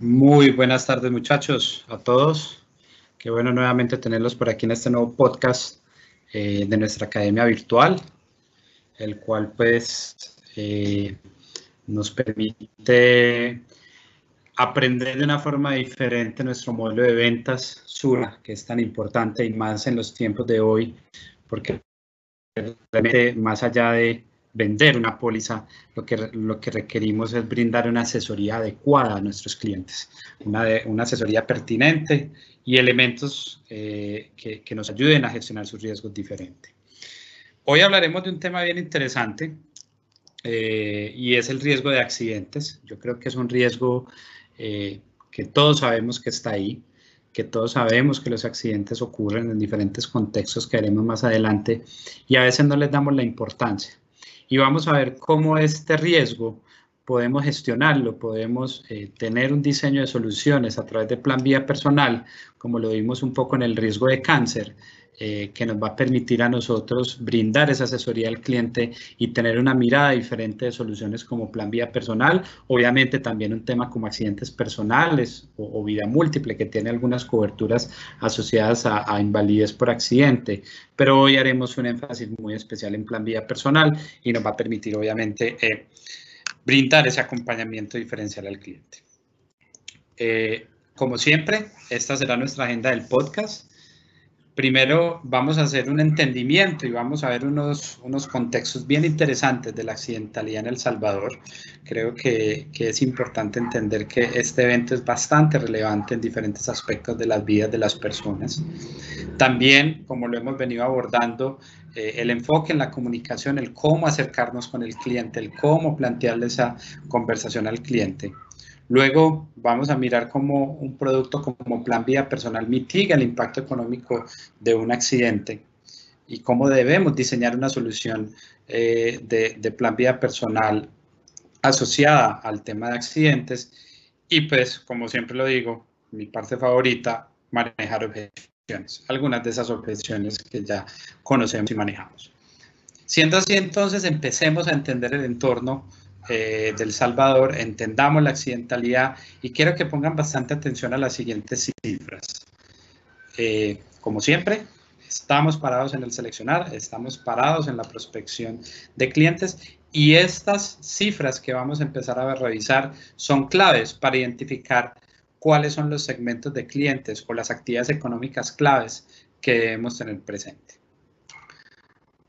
Muy buenas tardes muchachos, a todos. Qué bueno nuevamente tenerlos por aquí en este nuevo podcast eh, de nuestra academia virtual, el cual pues eh, nos permite aprender de una forma diferente nuestro modelo de ventas, Sura, que es tan importante y más en los tiempos de hoy, porque realmente más allá de vender una póliza, lo que, lo que requerimos es brindar una asesoría adecuada a nuestros clientes, una, una asesoría pertinente y elementos eh, que, que, nos ayuden a gestionar sus riesgos diferente. Hoy hablaremos de un tema bien interesante eh, y es el riesgo de accidentes. Yo creo que es un riesgo eh, que todos sabemos que está ahí, que todos sabemos que los accidentes ocurren en diferentes contextos que veremos más adelante y a veces no les damos la importancia y vamos a ver cómo este riesgo podemos gestionarlo, podemos eh, tener un diseño de soluciones a través de plan vía personal, como lo vimos un poco en el riesgo de cáncer, eh, que nos va a permitir a nosotros brindar esa asesoría al cliente y tener una mirada diferente de soluciones como plan vía personal, obviamente también un tema como accidentes personales o, vida múltiple que tiene algunas coberturas asociadas a, invalidez por accidente, pero hoy haremos un énfasis muy especial en plan vía personal y nos va a permitir obviamente eh, brindar ese acompañamiento diferencial al cliente. Eh, como siempre, esta será nuestra agenda del podcast primero vamos a hacer un entendimiento y vamos a ver unos, unos contextos bien interesantes de la accidentalidad en El Salvador. Creo que, que, es importante entender que este evento es bastante relevante en diferentes aspectos de las vidas de las personas. También, como lo hemos venido abordando, eh, el enfoque en la comunicación, el cómo acercarnos con el cliente, el cómo plantearle esa conversación al cliente. Luego vamos a mirar cómo un producto como Plan Vida Personal mitiga el impacto económico de un accidente y cómo debemos diseñar una solución eh, de, Plan Vida Personal asociada al tema de accidentes. Y pues, como siempre lo digo, mi parte favorita, manejar objeciones. Algunas de esas objeciones que ya conocemos y manejamos. Siendo así, entonces, empecemos a entender el entorno eh, del Salvador, entendamos la accidentalidad y quiero que pongan bastante atención a las siguientes cifras. Eh, como siempre, estamos parados en el seleccionar, estamos parados en la prospección de clientes y estas cifras que vamos a empezar a revisar son claves para identificar cuáles son los segmentos de clientes o las actividades económicas claves que debemos tener presente.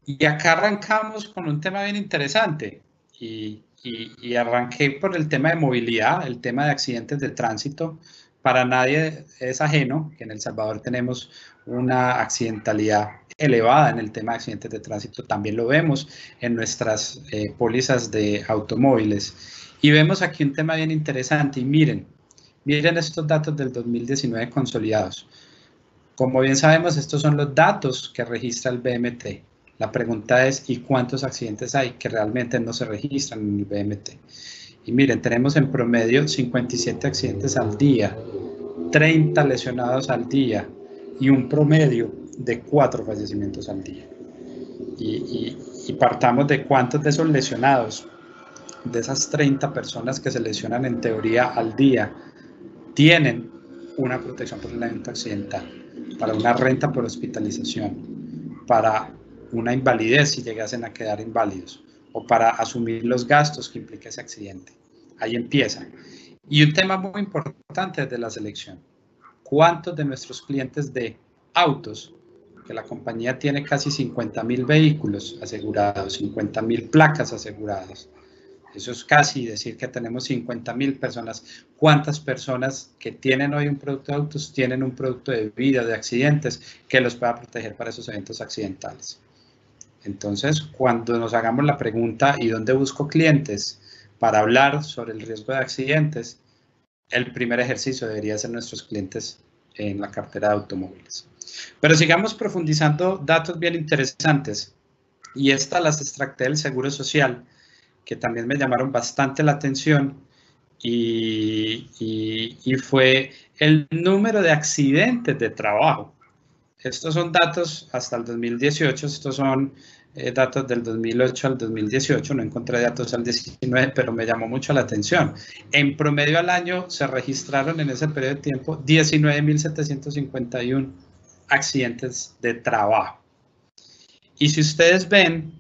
Y acá arrancamos con un tema bien interesante y y, arranqué por el tema de movilidad, el tema de accidentes de tránsito. Para nadie es ajeno que en El Salvador tenemos una accidentalidad elevada en el tema de accidentes de tránsito. También lo vemos en nuestras eh, pólizas de automóviles. Y vemos aquí un tema bien interesante. Y miren, miren estos datos del 2019 consolidados. Como bien sabemos, estos son los datos que registra el BMT. La pregunta es, ¿y cuántos accidentes hay que realmente no se registran en el BMT? Y miren, tenemos en promedio 57 accidentes al día, 30 lesionados al día y un promedio de 4 fallecimientos al día. Y, partamos de cuántos de esos lesionados, de esas 30 personas que se lesionan en teoría al día, tienen una protección por el evento accidental, para una renta por hospitalización, para una invalidez si llegasen a quedar inválidos o para asumir los gastos que implica ese accidente. Ahí empieza. Y un tema muy importante de la selección. ¿Cuántos de nuestros clientes de autos, que la compañía tiene casi 50 mil vehículos asegurados, 50 mil placas aseguradas? Eso es casi decir que tenemos 50 mil personas. ¿Cuántas personas que tienen hoy un producto de autos tienen un producto de vida, de accidentes, que los pueda proteger para esos eventos accidentales? Entonces, cuando nos hagamos la pregunta, ¿y dónde busco clientes para hablar sobre el riesgo de accidentes? El primer ejercicio debería ser nuestros clientes en la cartera de automóviles. Pero sigamos profundizando datos bien interesantes. Y estas las extracté del Seguro Social, que también me llamaron bastante la atención. Y fue el número de accidentes de trabajo estos son datos hasta el 2018, estos son eh, datos del 2008 al 2018, no encontré datos al 19, pero me llamó mucho la atención. En promedio al año se registraron en ese periodo de tiempo 19.751 accidentes de trabajo. Y si ustedes ven,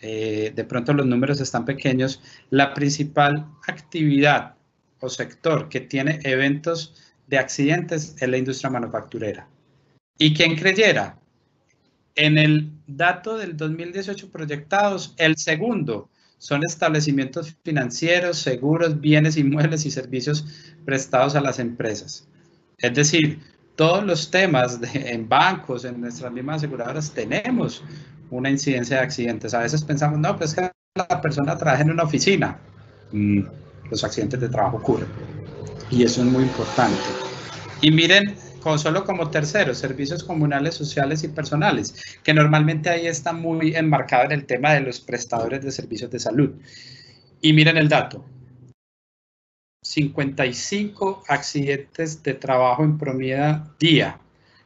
eh, de pronto los números están pequeños, la principal actividad o sector que tiene eventos de accidentes es la industria manufacturera. ¿Y quien creyera? En el dato del 2018 proyectados, el segundo son establecimientos financieros, seguros, bienes inmuebles y servicios prestados a las empresas. Es decir, todos los temas en bancos, en nuestras mismas aseguradoras, tenemos una incidencia de accidentes. A veces pensamos, no, pues que la persona trabaja en una oficina. Mm, los accidentes de trabajo ocurren. Y eso es muy importante. Y miren, solo como tercero, servicios comunales, sociales y personales, que normalmente ahí está muy enmarcado en el tema de los prestadores de servicios de salud. Y miren el dato, 55 accidentes de trabajo en promedio día.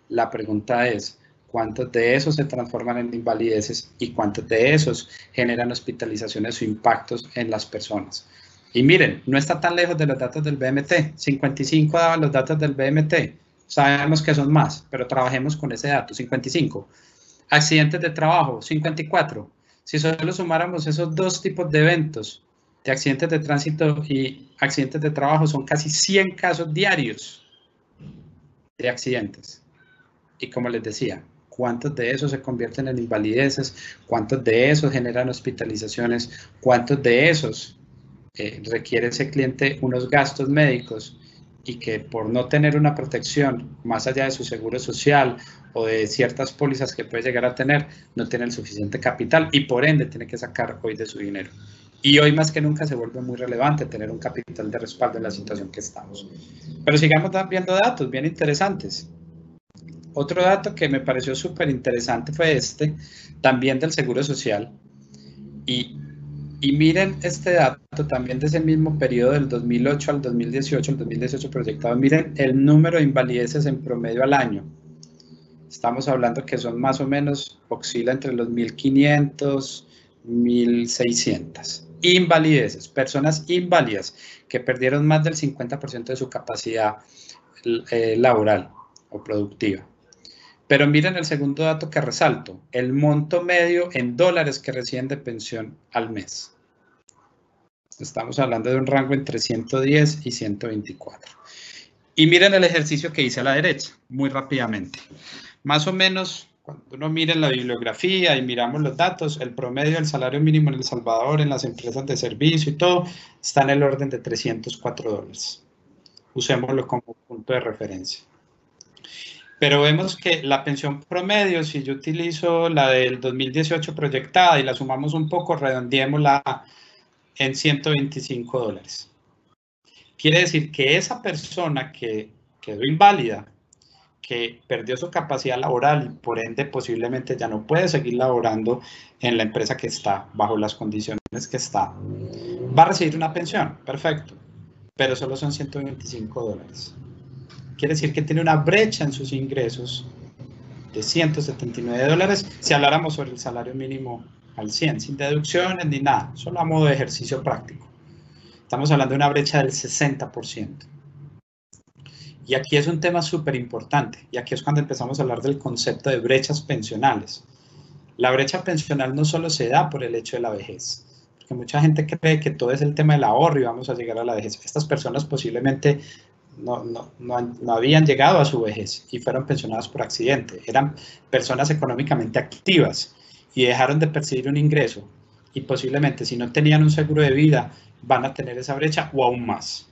La pregunta es, ¿cuántos de esos se transforman en invalideces y cuántos de esos generan hospitalizaciones o impactos en las personas? Y miren, no está tan lejos de los datos del BMT. 55 daban los datos del BMT. Sabemos que son más, pero trabajemos con ese dato, 55. Accidentes de trabajo, 54. Si solo sumáramos esos dos tipos de eventos, de accidentes de tránsito y accidentes de trabajo, son casi 100 casos diarios de accidentes. Y como les decía, ¿cuántos de esos se convierten en invalideces? ¿Cuántos de esos generan hospitalizaciones? ¿Cuántos de esos eh, requiere ese cliente unos gastos médicos y que por no tener una protección más allá de su seguro social o de ciertas pólizas que puede llegar a tener, no tiene el suficiente capital y por ende tiene que sacar hoy de su dinero. Y hoy más que nunca se vuelve muy relevante tener un capital de respaldo en la situación que estamos. Pero sigamos viendo datos bien interesantes. Otro dato que me pareció súper interesante fue este, también del Seguro Social. Y y miren este dato también de ese mismo periodo del 2008 al 2018, el 2018 proyectado, miren el número de invalideces en promedio al año. Estamos hablando que son más o menos, oscila entre los 1500, 1600. Invalideces, personas inválidas que perdieron más del 50% de su capacidad eh, laboral o productiva. Pero miren el segundo dato que resalto, el monto medio en dólares que reciben de pensión al mes. Estamos hablando de un rango entre 110 y 124. Y miren el ejercicio que hice a la derecha, muy rápidamente. Más o menos, cuando uno mira la bibliografía y miramos los datos, el promedio del salario mínimo en El Salvador, en las empresas de servicio y todo, está en el orden de 304 dólares. Usémoslo como punto de referencia. Pero vemos que la pensión promedio, si yo utilizo la del 2018 proyectada y la sumamos un poco, redondeémosla en 125 dólares. Quiere decir que esa persona que quedó inválida, que perdió su capacidad laboral y por ende posiblemente ya no puede seguir laborando en la empresa que está, bajo las condiciones que está, va a recibir una pensión, perfecto, pero solo son 125 dólares. Quiere decir que tiene una brecha en sus ingresos de 179 dólares si habláramos sobre el salario mínimo al 100, sin deducciones ni nada, solo a modo de ejercicio práctico. Estamos hablando de una brecha del 60%. Y aquí es un tema súper importante, y aquí es cuando empezamos a hablar del concepto de brechas pensionales. La brecha pensional no solo se da por el hecho de la vejez, porque mucha gente cree que todo es el tema del ahorro y vamos a llegar a la vejez. Estas personas posiblemente no, no, no, habían llegado a su vejez y fueron pensionados por accidente. Eran personas económicamente activas y dejaron de percibir un ingreso y posiblemente si no tenían un seguro de vida van a tener esa brecha o aún más.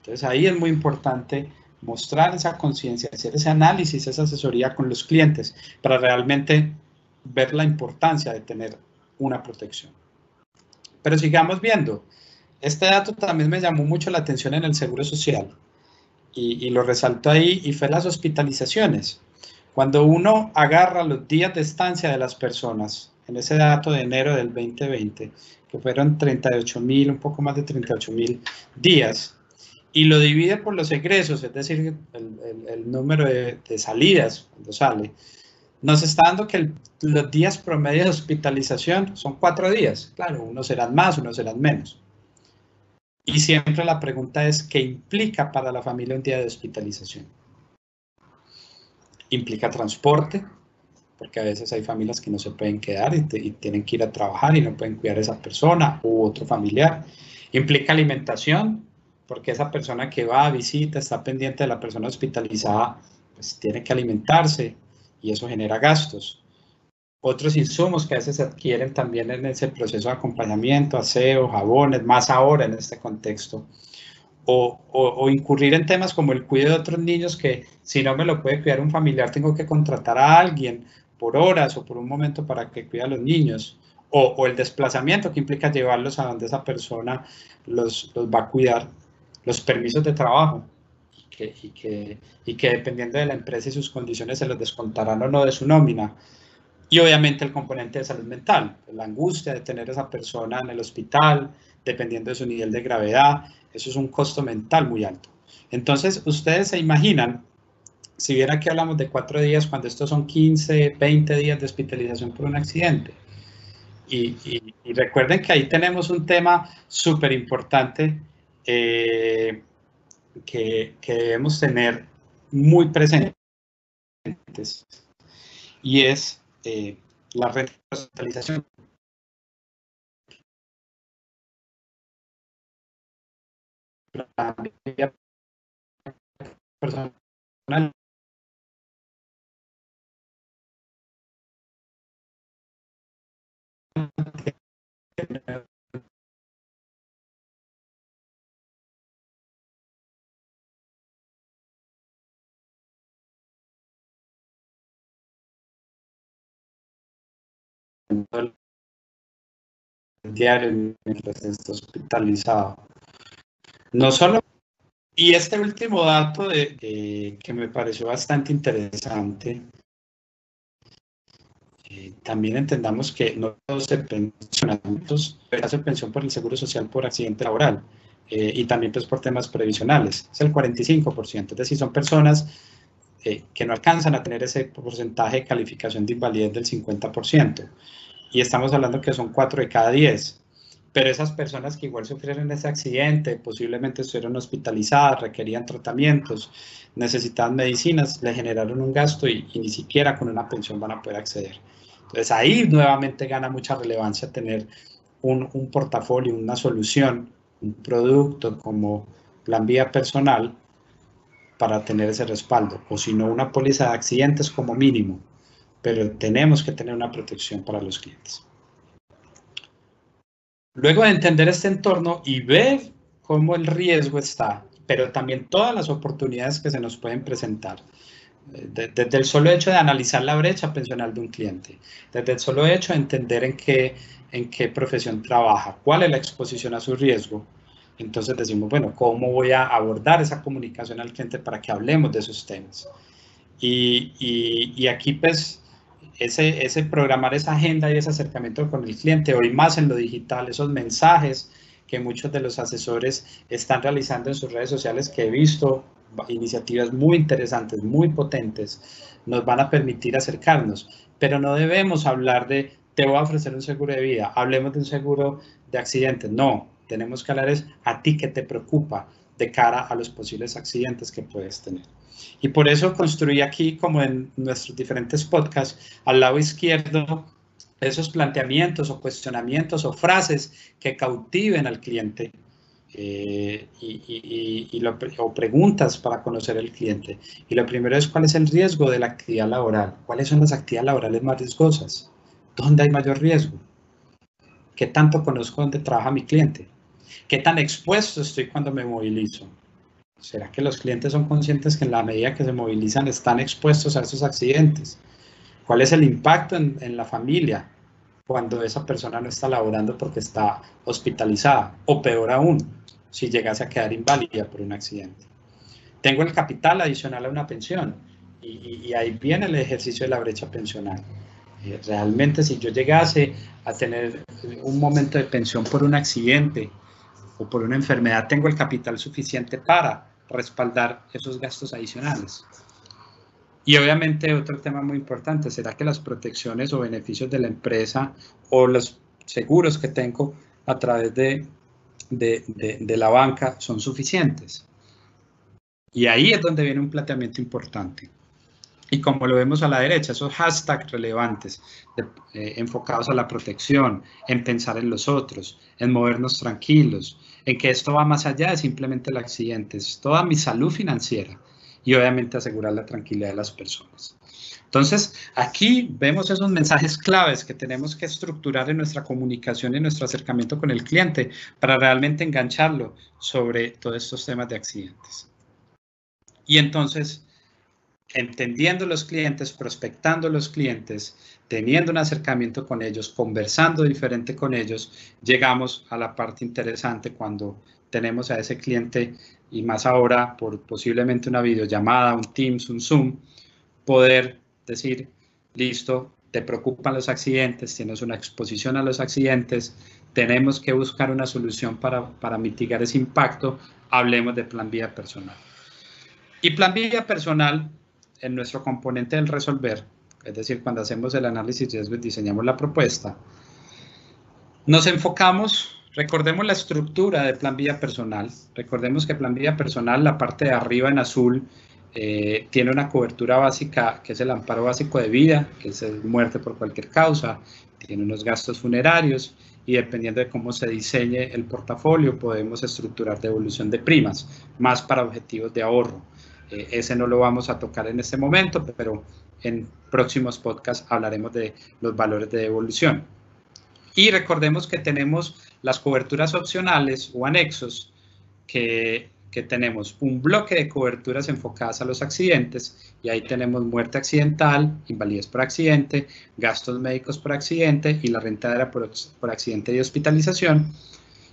Entonces ahí es muy importante mostrar esa conciencia, hacer ese análisis, esa asesoría con los clientes para realmente ver la importancia de tener una protección. Pero sigamos viendo. Este dato también me llamó mucho la atención en el Seguro Social y, lo resaltó ahí, y fue las hospitalizaciones. Cuando uno agarra los días de estancia de las personas, en ese dato de enero del 2020, que fueron 38 mil, un poco más de 38 mil días, y lo divide por los egresos, es decir, el, número de, salidas cuando sale, nos está dando que los días promedio de hospitalización son cuatro días. Claro, unos serán más, unos serán menos. Y siempre la pregunta es, ¿qué implica para la familia un día de hospitalización? Implica transporte, porque a veces hay familias que no se pueden quedar y, tienen que ir a trabajar y no pueden cuidar a esa persona u otro familiar. Implica alimentación, porque esa persona que va visita, está pendiente de la persona hospitalizada, pues tiene que alimentarse y eso genera gastos. Otros insumos que a veces se adquieren también en ese proceso de acompañamiento, aseo, jabones, más ahora en este contexto. O, o, incurrir en temas como el cuidado de otros niños que si no me lo puede cuidar un familiar tengo que contratar a alguien por horas o por un momento para que cuide a los niños. O, el desplazamiento que implica llevarlos a donde esa persona los, los va a cuidar. Los permisos de trabajo y que, y que dependiendo de la empresa y sus condiciones se los descontarán o no de su nómina. Y obviamente el componente de salud mental, la angustia de tener a esa persona en el hospital, dependiendo de su nivel de gravedad, eso es un costo mental muy alto. Entonces, ustedes se imaginan, si bien aquí hablamos de cuatro días, cuando estos son 15, 20 días de hospitalización por un accidente. Y, recuerden que ahí tenemos un tema súper importante eh, que, debemos tener muy presentes y es eh, la retroalización. personal diario mientras está hospitalizado. No solo, y este último dato de, que me pareció bastante interesante, eh, también entendamos que no se pensionan, hace pensión por el Seguro Social por accidente laboral eh, y también pues por temas previsionales, es el 45%, es decir, son personas eh, que no alcanzan a tener ese porcentaje de calificación de invalidez del 50% y estamos hablando que son 4 de cada 10. Pero esas personas que igual sufrieron ese accidente, posiblemente estuvieron hospitalizadas, requerían tratamientos, necesitaban medicinas, le generaron un gasto y, ni siquiera con una pensión van a poder acceder. Entonces ahí nuevamente gana mucha relevancia tener un, un portafolio, una solución, un producto como plan vía personal para tener ese respaldo, o si no una póliza de accidentes como mínimo, pero tenemos que tener una protección para los clientes. Luego de entender este entorno y ver cómo el riesgo está, pero también todas las oportunidades que se nos pueden presentar, eh, desde el solo hecho de analizar la brecha pensional de un cliente, desde el solo hecho de entender en qué, en qué profesión trabaja, cuál es la exposición a su riesgo, entonces decimos, bueno, ¿cómo voy a abordar esa comunicación al cliente para que hablemos de esos temas? Y, y, aquí pues ese, ese programar esa agenda y ese acercamiento con el cliente, hoy más en lo digital, esos mensajes que muchos de los asesores están realizando en sus redes sociales que he visto, iniciativas muy interesantes, muy potentes, nos van a permitir acercarnos, pero no debemos hablar de te voy a ofrecer un seguro de vida, hablemos de un seguro de accidentes, no, tenemos que hablar es a ti que te preocupa de cara a los posibles accidentes que puedes tener. Y por eso construí aquí, como en nuestros diferentes podcasts, al lado izquierdo, esos planteamientos o cuestionamientos o frases que cautiven al cliente eh, y, o preguntas para conocer al cliente. Y lo primero es cuál es el riesgo de la actividad laboral, cuáles son las actividades laborales más riesgosas, dónde hay mayor riesgo, qué tanto conozco dónde trabaja mi cliente, qué tan expuesto estoy cuando me movilizo, ¿Será que los clientes son conscientes que en la medida que se movilizan están expuestos a esos accidentes? ¿Cuál es el impacto en, la familia cuando esa persona no está laborando porque está hospitalizada? O peor aún, si llegase a quedar inválida por un accidente. Tengo el capital adicional a una pensión y, ahí viene el ejercicio de la brecha pensional. Eh, realmente si yo llegase a tener un momento de pensión por un accidente o por una enfermedad tengo el capital suficiente para respaldar esos gastos adicionales. Y obviamente otro tema muy importante, ¿será que las protecciones o beneficios de la empresa o los seguros que tengo a través de, de, la banca son suficientes? Y ahí es donde viene un planteamiento importante. Y como lo vemos a la derecha, esos hashtags relevantes eh, enfocados a la protección, en pensar en los otros, en movernos tranquilos, en que esto va más allá de simplemente el accidente, es toda mi salud financiera y obviamente asegurar la tranquilidad de las personas. Entonces, aquí vemos esos mensajes claves que tenemos que estructurar en nuestra comunicación y nuestro acercamiento con el cliente para realmente engancharlo sobre todos estos temas de accidentes. Y entonces, entendiendo los clientes, prospectando los clientes, teniendo un acercamiento con ellos, conversando diferente con ellos, llegamos a la parte interesante cuando tenemos a ese cliente y más ahora por posiblemente una videollamada, un Teams, un Zoom, poder decir, listo, te preocupan los accidentes, tienes una exposición a los accidentes, tenemos que buscar una solución para, para mitigar ese impacto, hablemos de plan vía personal. Y plan vía personal, en nuestro componente del resolver, es decir, cuando hacemos el análisis y diseñamos la propuesta, nos enfocamos Recordemos la estructura de plan vía personal. Recordemos que plan vía personal, la parte de arriba en azul, eh, tiene una cobertura básica que es el amparo básico de vida, que es muerte por cualquier causa, tiene unos gastos funerarios y dependiendo de cómo se diseñe el portafolio podemos estructurar devolución de primas, más para objetivos de ahorro. Eh, ese no lo vamos a tocar en este momento, pero en próximos podcasts hablaremos de los valores de devolución. Y recordemos que tenemos las coberturas opcionales o anexos que, tenemos un bloque de coberturas enfocadas a los accidentes y ahí tenemos muerte accidental, invalidez por accidente, gastos médicos por accidente y la rentadera por, por accidente y hospitalización.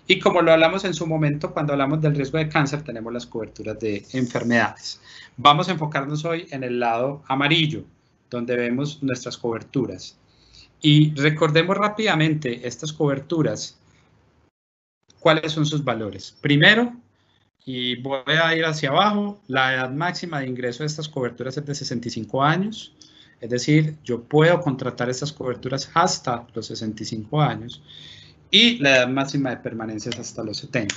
Y como lo hablamos en su momento, cuando hablamos del riesgo de cáncer, tenemos las coberturas de enfermedades. Vamos a enfocarnos hoy en el lado amarillo, donde vemos nuestras coberturas. Y recordemos rápidamente estas coberturas cuáles son sus valores. Primero, y voy a ir hacia abajo, la edad máxima de ingreso de estas coberturas es de 65 años, es decir, yo puedo contratar estas coberturas hasta los 65 años y la edad máxima de permanencia es hasta los 70.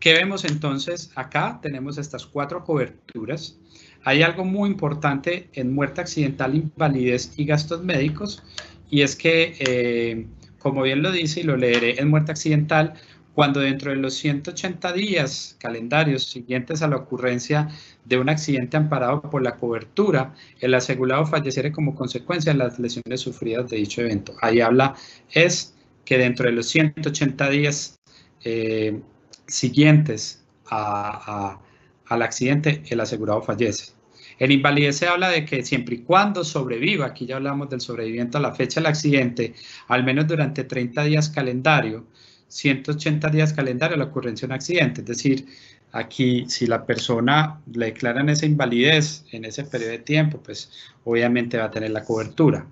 ¿Qué vemos entonces? Acá tenemos estas cuatro coberturas. Hay algo muy importante en muerte accidental, invalidez y gastos médicos y es que eh, como bien lo dice y lo leeré en muerte accidental, cuando dentro de los 180 días calendarios siguientes a la ocurrencia de un accidente amparado por la cobertura, el asegurado falleciere como consecuencia de las lesiones sufridas de dicho evento. Ahí habla es que dentro de los 180 días eh, siguientes al accidente, el asegurado fallece. En invalidez se habla de que siempre y cuando sobreviva, aquí ya hablamos del sobreviviente a la fecha del accidente, al menos durante 30 días calendario, 180 días calendario la ocurrencia de un accidente. Es decir, aquí si la persona le declaran esa invalidez en ese periodo de tiempo, pues obviamente va a tener la cobertura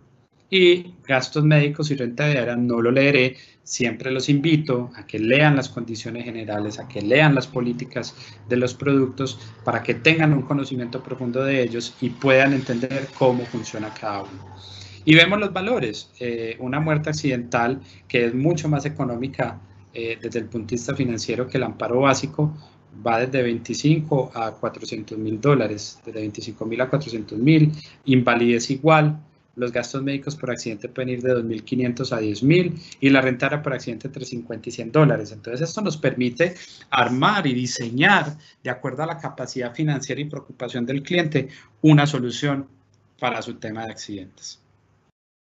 y gastos médicos y renta de no lo leeré. Siempre los invito a que lean las condiciones generales, a que lean las políticas de los productos para que tengan un conocimiento profundo de ellos y puedan entender cómo funciona cada uno. Y vemos los valores. Eh, una muerte accidental que es mucho más económica eh, desde el punto de vista financiero que el amparo básico va desde 25 a 400 mil dólares, desde 25 mil a 400 mil, invalidez igual, los gastos médicos por accidente pueden ir de 2.500 a 10.000 y la renta por accidente entre 50 y 100 dólares. Entonces esto nos permite armar y diseñar, de acuerdo a la capacidad financiera y preocupación del cliente, una solución para su tema de accidentes.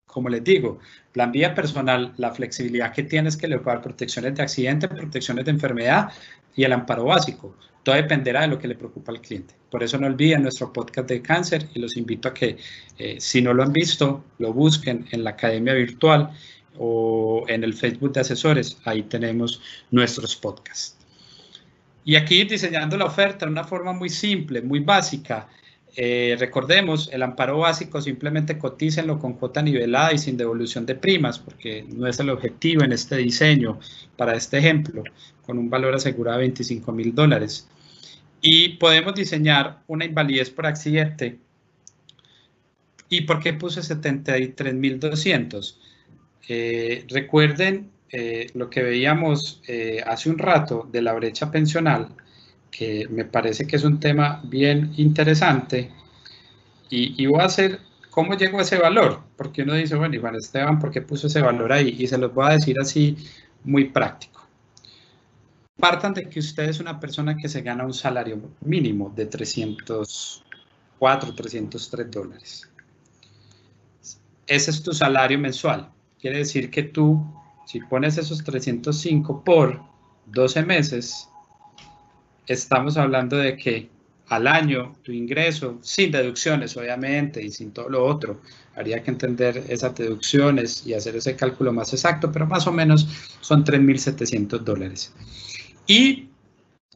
Como les digo, plan vía personal, la flexibilidad que tienes que le dar protecciones de accidente, protecciones de enfermedad y el amparo básico. Todo dependerá de lo que le preocupa al cliente. Por eso no olviden nuestro podcast de cáncer y los invito a que, eh, si no lo han visto, lo busquen en la academia virtual o en el Facebook de asesores. Ahí tenemos nuestros podcasts. Y aquí diseñando la oferta de una forma muy simple, muy básica. Eh, recordemos, el amparo básico simplemente cotícenlo con cuota nivelada y sin devolución de primas, porque no es el objetivo en este diseño para este ejemplo, con un valor asegurado de 25 mil dólares. Y podemos diseñar una invalidez por accidente ¿Y por qué puse 73.200? Eh, recuerden eh, lo que veíamos eh, hace un rato de la brecha pensional, que me parece que es un tema bien interesante. Y, y voy a hacer, ¿cómo llego a ese valor? Porque uno dice, bueno, Iván Esteban, ¿por qué puso ese valor ahí? Y se los voy a decir así muy práctico. Partan de que usted es una persona que se gana un salario mínimo de 304, 303 dólares. Ese es tu salario mensual. Quiere decir que tú, si pones esos 305 por 12 meses, estamos hablando de que al año tu ingreso, sin deducciones obviamente y sin todo lo otro, habría que entender esas deducciones y hacer ese cálculo más exacto, pero más o menos son 3.700 dólares. Y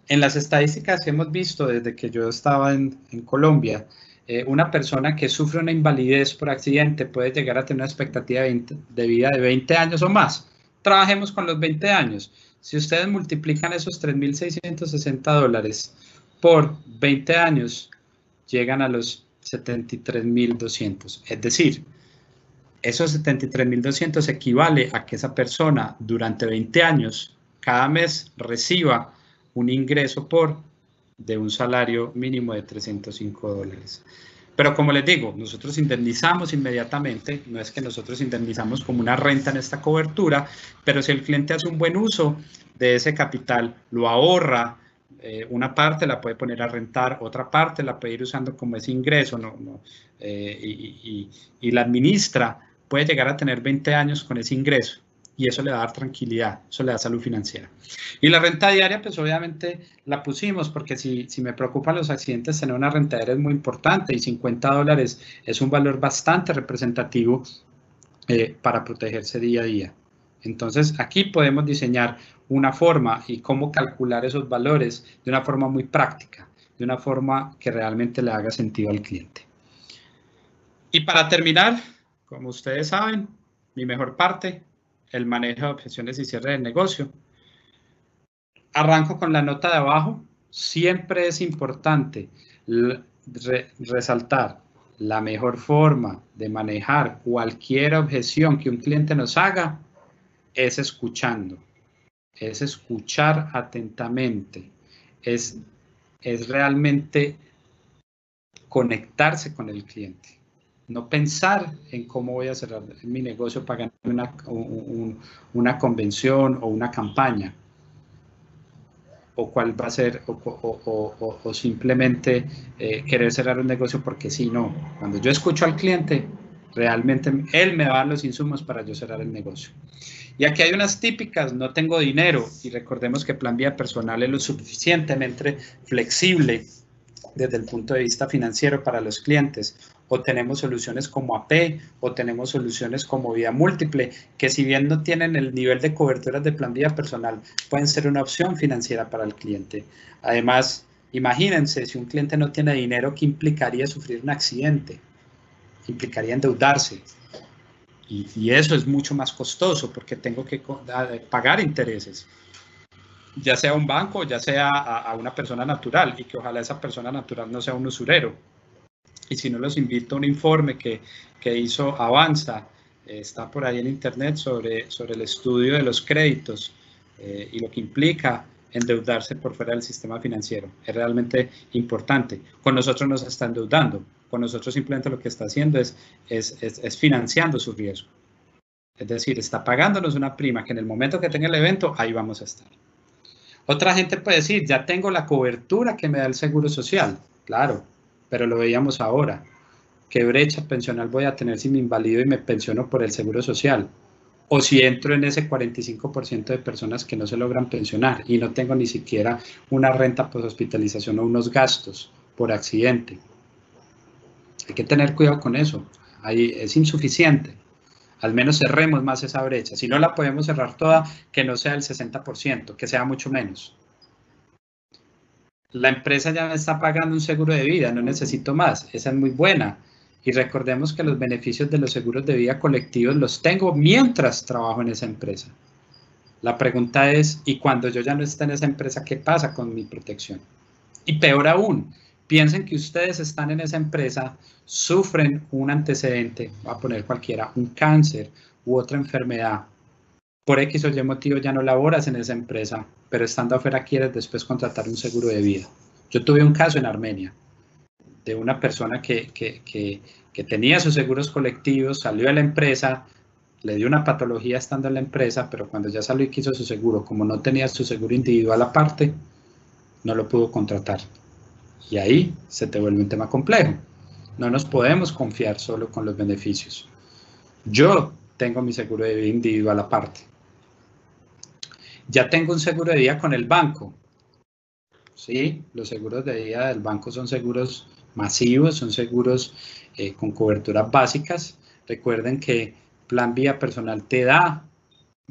en las estadísticas hemos visto desde que yo estaba en, en Colombia, eh, una persona que sufre una invalidez por accidente puede llegar a tener una expectativa de, vida de 20 años o más. Trabajemos con los 20 años. Si ustedes multiplican esos 3.660 dólares por 20 años, llegan a los 73.200. Es decir, esos 73.200 equivale a que esa persona durante 20 años, cada mes, reciba un ingreso por de un salario mínimo de 305 dólares. Pero como les digo, nosotros indemnizamos inmediatamente, no es que nosotros indemnizamos como una renta en esta cobertura, pero si el cliente hace un buen uso de ese capital, lo ahorra, eh, una parte la puede poner a rentar, otra parte la puede ir usando como ese ingreso eh, y la administra, puede llegar a tener 20 años con ese ingreso y eso le va a dar tranquilidad, eso le da salud financiera. Y la renta diaria, pues obviamente la pusimos porque si, si me preocupan los accidentes, tener una renta diaria es muy importante y 50 dólares es un valor bastante representativo eh, para protegerse día a día. Entonces aquí podemos diseñar una forma y cómo calcular esos valores de una forma muy práctica, de una forma que realmente le haga sentido al cliente. Y para terminar, como ustedes saben, mi mejor parte, el manejo de objeciones y cierre del negocio. Arranco con la nota de abajo. Siempre es importante resaltar la mejor forma de manejar cualquier objeción que un cliente nos haga es escuchando, es escuchar atentamente, es, es realmente conectarse con el cliente no pensar en cómo voy a cerrar mi negocio pagando una, una convención o una campaña, o cuál va a ser, o, simplemente eh, querer cerrar un negocio porque si no. Cuando yo escucho al cliente, realmente él me da los insumos para yo cerrar el negocio. Y aquí hay unas típicas, no tengo dinero, y recordemos que Plan Vía Personal es lo suficientemente flexible desde el punto de vista financiero para los clientes o tenemos soluciones como AP o tenemos soluciones como vida múltiple, que si bien no tienen el nivel de coberturas de plan vida personal, pueden ser una opción financiera para el cliente. Además, imagínense, si un cliente no tiene dinero, ¿qué implicaría sufrir un accidente? Implicaría endeudarse. Y, y eso es mucho más costoso porque tengo que pagar intereses ya sea un banco, ya sea a, a, una persona natural, y que ojalá esa persona natural no sea un usurero y si no los invito a un informe que, que hizo Avanza, eh, está por ahí en internet sobre, sobre el estudio de los créditos eh, y lo que implica endeudarse por fuera del sistema financiero. Es realmente importante. Con nosotros nos está endeudando, con nosotros simplemente lo que está haciendo es, es, es, es financiando su riesgo. Es decir, está pagándonos una prima que en el momento que tenga el evento, ahí vamos a estar. Otra gente puede decir, ya tengo la cobertura que me da el Seguro Social. Claro, pero lo veíamos ahora. ¿Qué brecha pensional voy a tener si me invalido y me pensiono por el seguro social? O si entro en ese 45% de personas que no se logran pensionar y no tengo ni siquiera una renta por hospitalización o unos gastos por accidente. Hay que tener cuidado con eso. Ahí es insuficiente. Al menos cerremos más esa brecha. Si no la podemos cerrar toda, que no sea el 60%, que sea mucho menos la empresa ya me está pagando un seguro de vida, no necesito más, esa es muy buena. Y recordemos que los beneficios de los seguros de vida colectivos los tengo mientras trabajo en esa empresa. La pregunta es, ¿y cuando yo ya no esté en esa empresa, qué pasa con mi protección? Y peor aún, Piensen que ustedes están en esa empresa, sufren un antecedente, voy a poner cualquiera, un cáncer u otra enfermedad. Por X o Y motivo ya no laboras en esa empresa, pero estando afuera quieres después contratar un seguro de vida. Yo tuve un caso en Armenia de una persona que, que, que, que tenía sus seguros colectivos, salió de la empresa, le dio una patología estando en la empresa, pero cuando ya salió y quiso su seguro, como no tenía su seguro individual aparte, no lo pudo contratar. Y ahí se te vuelve un tema complejo. No nos podemos confiar solo con los beneficios. Yo tengo mi seguro de vida individual aparte. Ya tengo un seguro de vida con el banco. Sí, los seguros de vida del banco son seguros masivos, son seguros eh, con coberturas básicas. Recuerden que Plan Vía Personal te da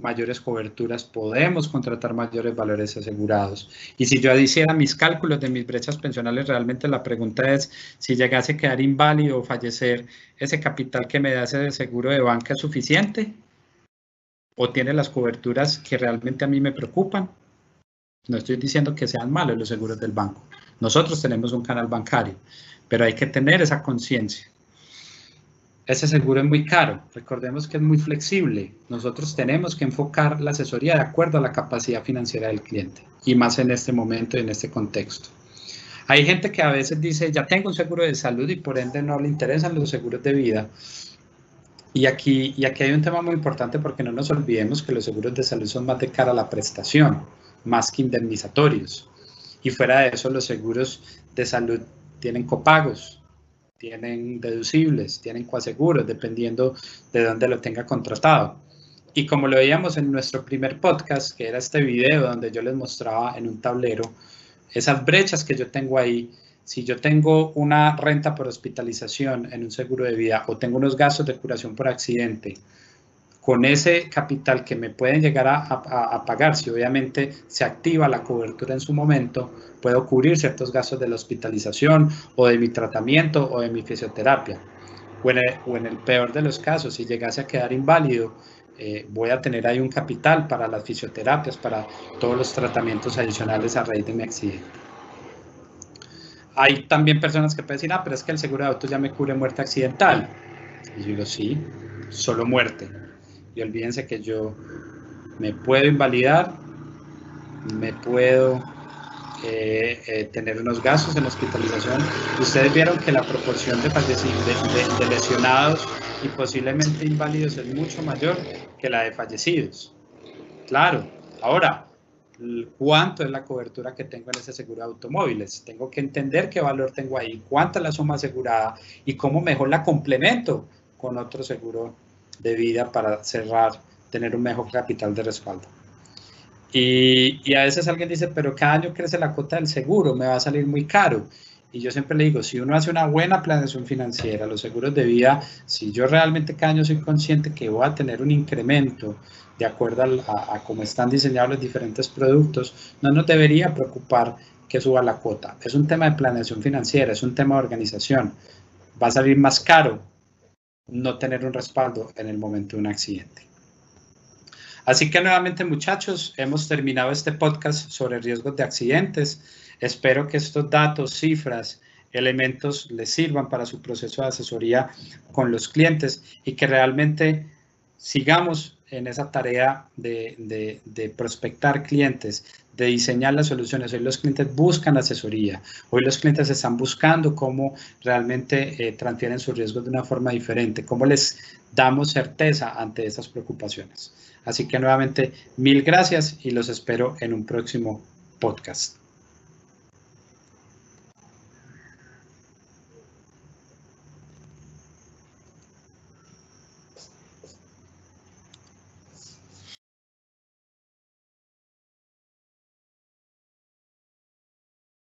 mayores coberturas, podemos contratar mayores valores asegurados. Y si yo hiciera mis cálculos de mis brechas pensionales, realmente la pregunta es, si llegase a quedar inválido o fallecer, ¿ese capital que me da ese seguro de banca es suficiente? ¿O tiene las coberturas que realmente a mí me preocupan? No estoy diciendo que sean malos los seguros del banco. Nosotros tenemos un canal bancario, pero hay que tener esa conciencia. Ese seguro es muy caro, recordemos que es muy flexible. Nosotros tenemos que enfocar la asesoría de acuerdo a la capacidad financiera del cliente y más en este momento y en este contexto. Hay gente que a veces dice, ya tengo un seguro de salud y por ende no le interesan los seguros de vida. Y aquí, y aquí hay un tema muy importante porque no nos olvidemos que los seguros de salud son más de cara a la prestación, más que indemnizatorios. Y fuera de eso, los seguros de salud tienen copagos, tienen deducibles, tienen coaseguros, dependiendo de dónde lo tenga contratado. Y como lo veíamos en nuestro primer podcast, que era este video donde yo les mostraba en un tablero esas brechas que yo tengo ahí, si yo tengo una renta por hospitalización en un seguro de vida o tengo unos gastos de curación por accidente, con ese capital que me pueden llegar a, pagar, si obviamente se activa la cobertura en su momento, puedo cubrir ciertos gastos de la hospitalización o de mi tratamiento o de mi fisioterapia. O en el, peor de los casos, si llegase a quedar inválido, eh, voy a tener ahí un capital para las fisioterapias, para todos los tratamientos adicionales a raíz de mi accidente. Hay también personas que pueden decir, ah, pero es que el seguro de auto ya me cubre muerte accidental. Y yo digo, sí, solo muerte y olvídense que yo me puedo invalidar, me puedo eh, eh, tener unos gastos en hospitalización. Ustedes vieron que la proporción de, de, lesionados y posiblemente inválidos es mucho mayor que la de fallecidos. Claro, ahora, ¿cuánto es la cobertura que tengo en ese seguro de automóviles? Tengo que entender qué valor tengo ahí, cuánta es la suma asegurada y cómo mejor la complemento con otro seguro de vida para cerrar, tener un mejor capital de respaldo. Y, y, a veces alguien dice, pero cada año crece la cuota del seguro, me va a salir muy caro. Y yo siempre le digo, si uno hace una buena planeación financiera, los seguros de vida, si yo realmente cada año soy consciente que voy a tener un incremento de acuerdo a, a cómo están diseñados los diferentes productos, no nos debería preocupar que suba la cuota. Es un tema de planeación financiera, es un tema de organización. Va a salir más caro no tener un respaldo en el momento de un accidente. Así que nuevamente muchachos, hemos terminado este podcast sobre riesgos de accidentes. Espero que estos datos, cifras, elementos les sirvan para su proceso de asesoría con los clientes y que realmente sigamos en esa tarea de, prospectar clientes, de diseñar las soluciones. Hoy los clientes buscan asesoría, hoy los clientes están buscando cómo realmente eh, transfieren sus riesgos de una forma diferente, cómo les damos certeza ante esas preocupaciones. Así que nuevamente, mil gracias y los espero en un próximo podcast.